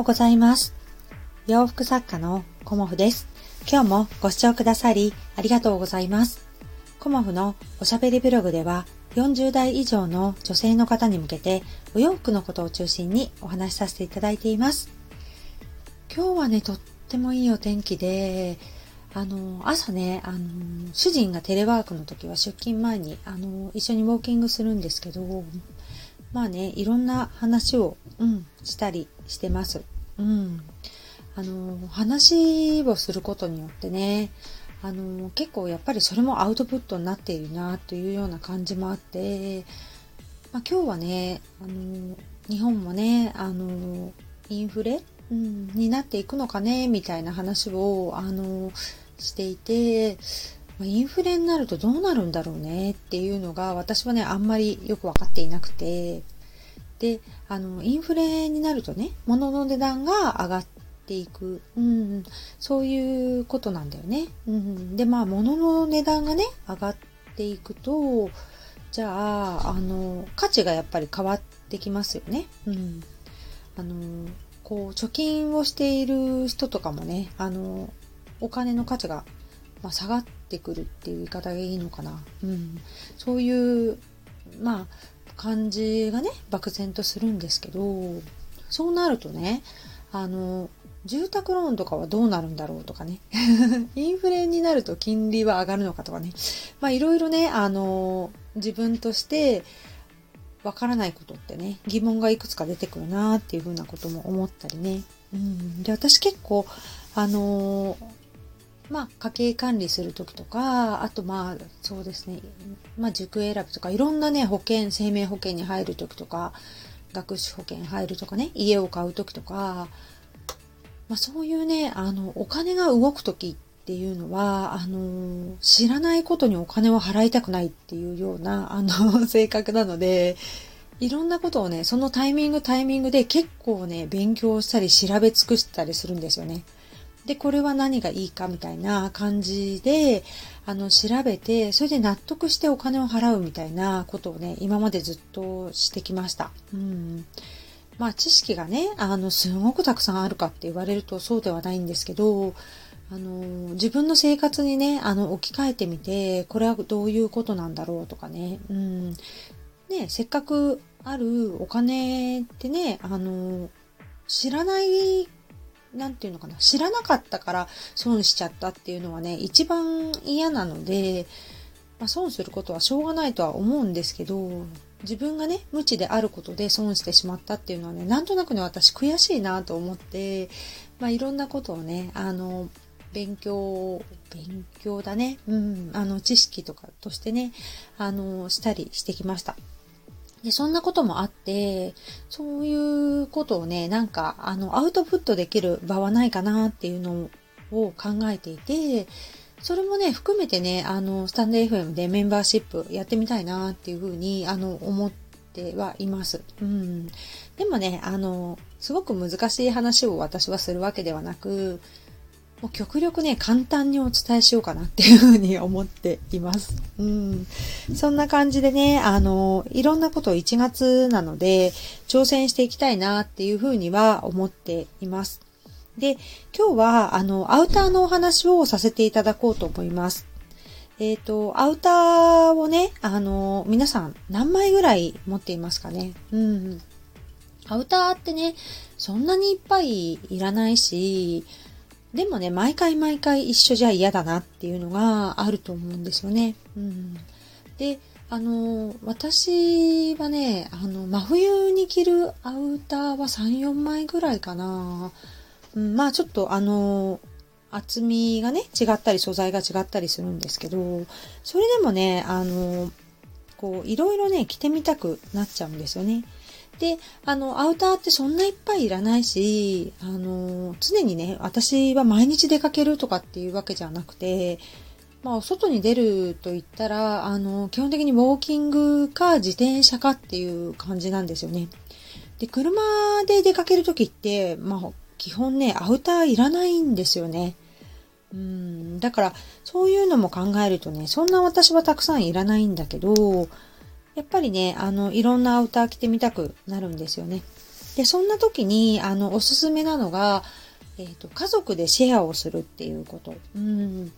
ようございます。洋服作家のコモフです。今日もご視聴くださりありがとうございます。コモフのおしゃべりブログでは40代以上の女性の方に向けてお洋服のことを中心にお話しさせていただいています。今日はね、とってもいいお天気で、あの、朝ね、あの、主人がテレワークの時は出勤前に、あの、一緒にウォーキングするんですけど、まあね、いろんな話を、うん、したりしてます。うん。あの、話をすることによってね、あの、結構やっぱりそれもアウトプットになっているなというような感じもあって、まあ、今日はね、あの、日本もね、あの、インフレ、うん、になっていくのかね、みたいな話を、あの、していて、インフレになるとどうなるんだろうねっていうのが私はね、あんまりよくわかっていなくて、で、あの、インフレになるとね、物の値段が上がっていく。うん、そういうことなんだよね。うん、で、まあ、物の値段がね、上がっていくと、じゃあ、あの、価値がやっぱり変わってきますよね。うん。あの、こう、貯金をしている人とかもね、あの、お金の価値が、まあ、下がってくるっていう言い方がいいのかな。うん。そういう、まあ、感じがね、漠然とするんですけど、そうなるとね、あの、住宅ローンとかはどうなるんだろうとかね。インフレになると金利は上がるのかとかね。まあいろいろね、あの、自分としてわからないことってね、疑問がいくつか出てくるなっていうふうなことも思ったりね。うん。で、私結構、あのまあ、家計管理するときとか、あとまあ、そうですね、まあ、塾選びとか、いろんなね、保険、生命保険に入るときとか、学資保険入るとかね、家を買うときとか、まあ、そういうね、あの、お金が動くときっていうのは、あの、知らないことにお金を払いたくないっていうような、あの、性格なので、いろんなことをね、そのタイミングタイミングで結構ね、勉強したり調べ尽くしたりするんですよね。で、これは何がいいかみたいな感じで、あの、調べて、それで納得してお金を払うみたいなことをね、今までずっとしてきました。うん。まあ、知識がね、あの、すごくたくさんあるかって言われるとそうではないんですけど、あの、自分の生活にね、あの、置き換えてみて、これはどういうことなんだろうとかね、うん。ね、せっかくあるお金ってね、あの、知らないなんていうのかな、知らなかったから損しちゃったっていうのはね、一番嫌なので、まあ、損することはしょうがないとは思うんですけど、自分がね、無知であることで損してしまったっていうのはね、なんとなくね、私悔しいなと思って、まあ、いろんなことをね、あの、勉強、勉強だね、うん、あの、知識とかとしてね、あの、したりしてきました。で、そんなこともあって、そういうことをね、なんか、あの、アウトプットできる場はないかなっていうのを考えていて、それもね、含めてね、あの、スタンド FM でメンバーシップやってみたいなっていうふうに、あの、思ってはいます。うん。でもね、あの、すごく難しい話を私はするわけではなく、もう極力ね、簡単にお伝えしようかなっていうふうに思っています。うん。そんな感じでね、あの、いろんなことを1月なので、挑戦していきたいなっていうふうには思っています。で、今日は、あの、アウターのお話をさせていただこうと思います。えっ、と、アウターをね、あの、皆さん何枚ぐらい持っていますかね？うん。アウターってね、そんなにいっぱいいらないし、でもね、毎回毎回一緒じゃ嫌だなっていうのがあると思うんですよね。うん。で、あの、私はね、あの、真冬に着るアウターは3、4枚ぐらいかな。うん、まあちょっとあの、厚みがね、違ったり素材が違ったりするんですけど、それでもね、あの、こう、いろいろね、着てみたくなっちゃうんですよね。で、あの、アウターってそんないっぱいいらないし、あの、常にね、私は毎日出かけるとかっていうわけじゃなくて、まあ、外に出ると言ったら、あの、基本的にウォーキングか自転車かっていう感じなんですよね。で、車で出かけるときって、まあ、基本ね、アウターいらないんですよね。うん、だから、そういうのも考えるとね、そんな私はたくさんいらないんだけど、やっぱりね、あの、いろんなアウター着てみたくなるんですよね。で、そんな時に、あの、おすすめなのが、えっ、ー、と、家族でシェアをするっていうこと。うん。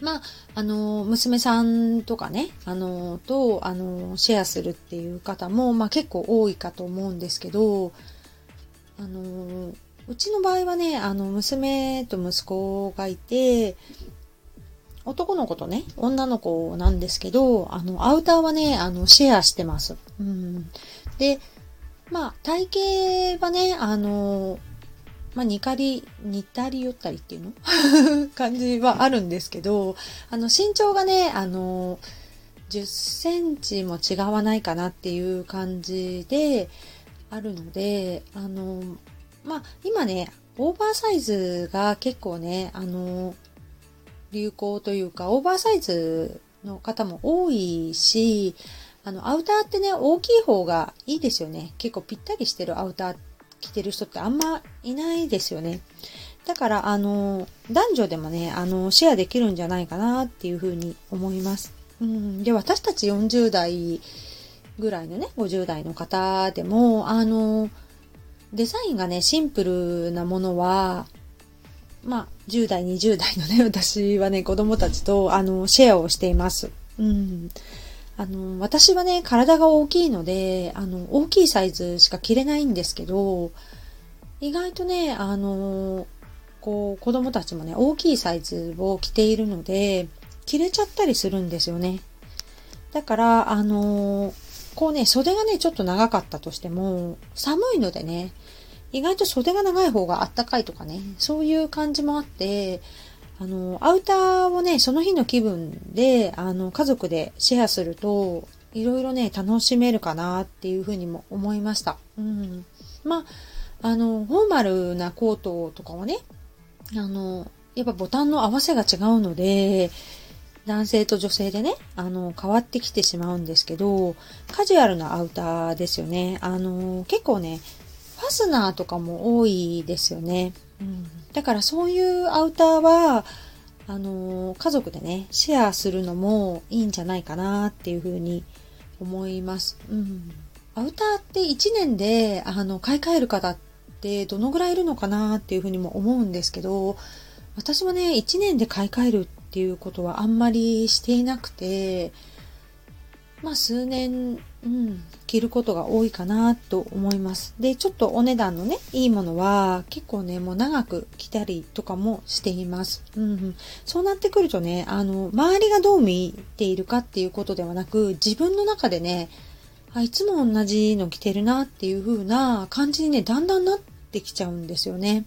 まあ、あの、娘さんとかね、あの、と、あの、シェアするっていう方も、まあ結構多いかと思うんですけど、あの、うちの場合はね、あの、娘と息子がいて、男の子とね、女の子なんですけど、あの、アウターはね、あの、シェアしてます。うん。で、まあ、体型はね、あの、まあ、似かり、似たり寄ったりっていうの？感じはあるんですけど、あの、身長がね、あの、10センチも違わないかなっていう感じであるので、あの、まあ、今ね、オーバーサイズが結構ね、あの、流行というか、オーバーサイズの方も多いし、あの、アウターってね、大きい方がいいですよね。結構ぴったりしてるアウター着てる人ってあんまいないですよね。だから、あの、男女でもね、あの、シェアできるんじゃないかなっていうふうに思います。うん。で、私たち40代ぐらいのね、50代の方でも、あの、デザインがね、シンプルなものは、まあ、10代、20代のね、私はね、子供たちと、あの、シェアをしています。うん。あの、私はね、体が大きいので、あの、大きいサイズしか着れないんですけど、意外とね、あの、こう、子供たちもね、大きいサイズを着ているので、着れちゃったりするんですよね。だから、あの、こうね、袖がね、ちょっと長かったとしても、寒いのでね、意外と袖が長い方があったかいとかね、そういう感じもあって、あの、アウターをね、その日の気分で、あの、家族でシェアすると、いろいろね、楽しめるかなっていうふうにも思いました。うん。まあ、あの、フォーマルなコートとかはね、あの、やっぱボタンの合わせが違うので、男性と女性でね、あの、変わってきてしまうんですけど、カジュアルなアウターですよね。あの、結構ね、ファスナーとかも多いですよね。うん、だからそういうアウターは、あのー、家族でね、シェアするのもいいんじゃないかなっていうふうに思います。うん。アウターって1年で、あの、買い替える方ってどのぐらいいるのかなっていうふうにも思うんですけど、私はね、1年で買い替えるっていうことはあんまりしていなくて、まあ数年、うん、着ることが多いかなと思います。で、ちょっとお値段のね、いいものは結構ね、もう長く着たりとかもしています。うん、うん、そうなってくるとね、あの、周りがどう見ているかっていうことではなく、自分の中でね、あいつも同じの着てるなっていう風な感じにね、だんだんなってきちゃうんですよね。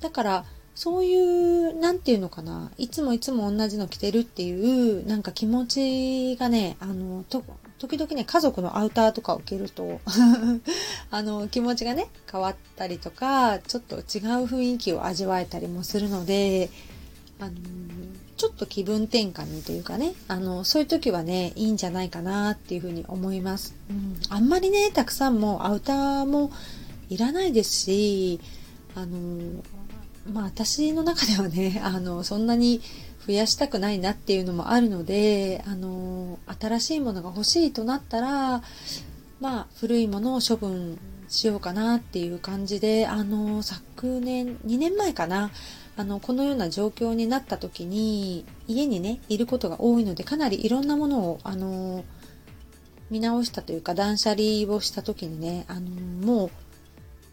だから、そういう、なんていうのかな、いつもいつも同じの着てるっていう、なんか気持ちがね、あの、と、時々ね、家族のアウターとかを着ると あの、気持ちがね、変わったりとか、ちょっと違う雰囲気を味わえたりもするので、あの、ちょっと気分転換にというかね、あの、そういう時はね、いいんじゃないかなっていうふうに思います。うん、あんまりね、たくさんもアウターもいらないですし、あの、まあ私の中ではね、あの、そんなに増やしたくないなっていうのもあるので、あの、新しいものが欲しいとなったら、まあ古いものを処分しようかなっていう感じで、あの、昨年、2年前かな、あの、このような状況になった時に、家にね、いることが多いので、かなりいろんなものを、あの、見直したというか、断捨離をした時にね、あの、もう、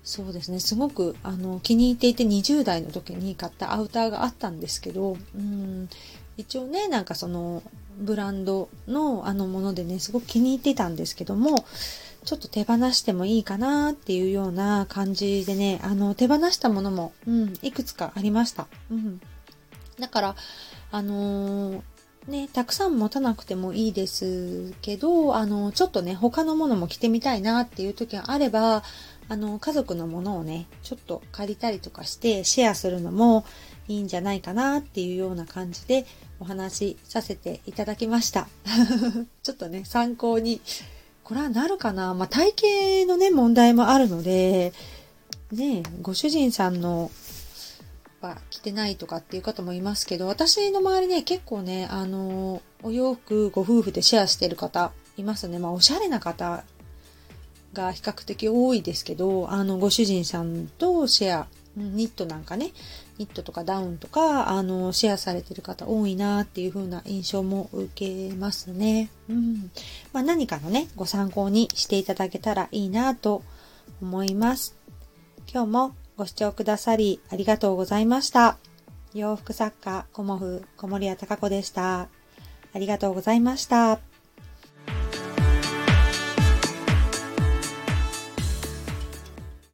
そうですね。すごく、あの、気に入っていて20代の時に買ったアウターがあったんですけど、うん、一応ね、なんかその、ブランドのあのものでね、すごく気に入ってたんですけども、ちょっと手放してもいいかなっていうような感じでね、あの、手放したものも、うん、いくつかありました。うん。だから、あのー、ね、たくさん持たなくてもいいですけど、あの、ちょっとね、他のものも着てみたいなっていう時があれば、あの、家族のものをね、ちょっと借りたりとかしてシェアするのもいいんじゃないかなっていうような感じでお話しさせていただきました。ちょっとね、参考に、これはなるかな？まあ、体型のね、問題もあるので、ね、ご主人さんのは着てないとかっていう方もいますけど、私の周りね、結構ね、あの、お洋服ご夫婦でシェアしてる方いますね。まあ、おしゃれな方が比較的多いですけど、あの、ご主人さんとシェア、ニットなんかね、ニットとかダウンとか、あの、シェアされてる方多いなっていう風な印象も受けますね。うん。まあ、何かのね、ご参考にしていただけたらいいなと思います。今日もご視聴くださりありがとうございました。洋服作家、コモフ、小森屋隆子でした。ありがとうございました。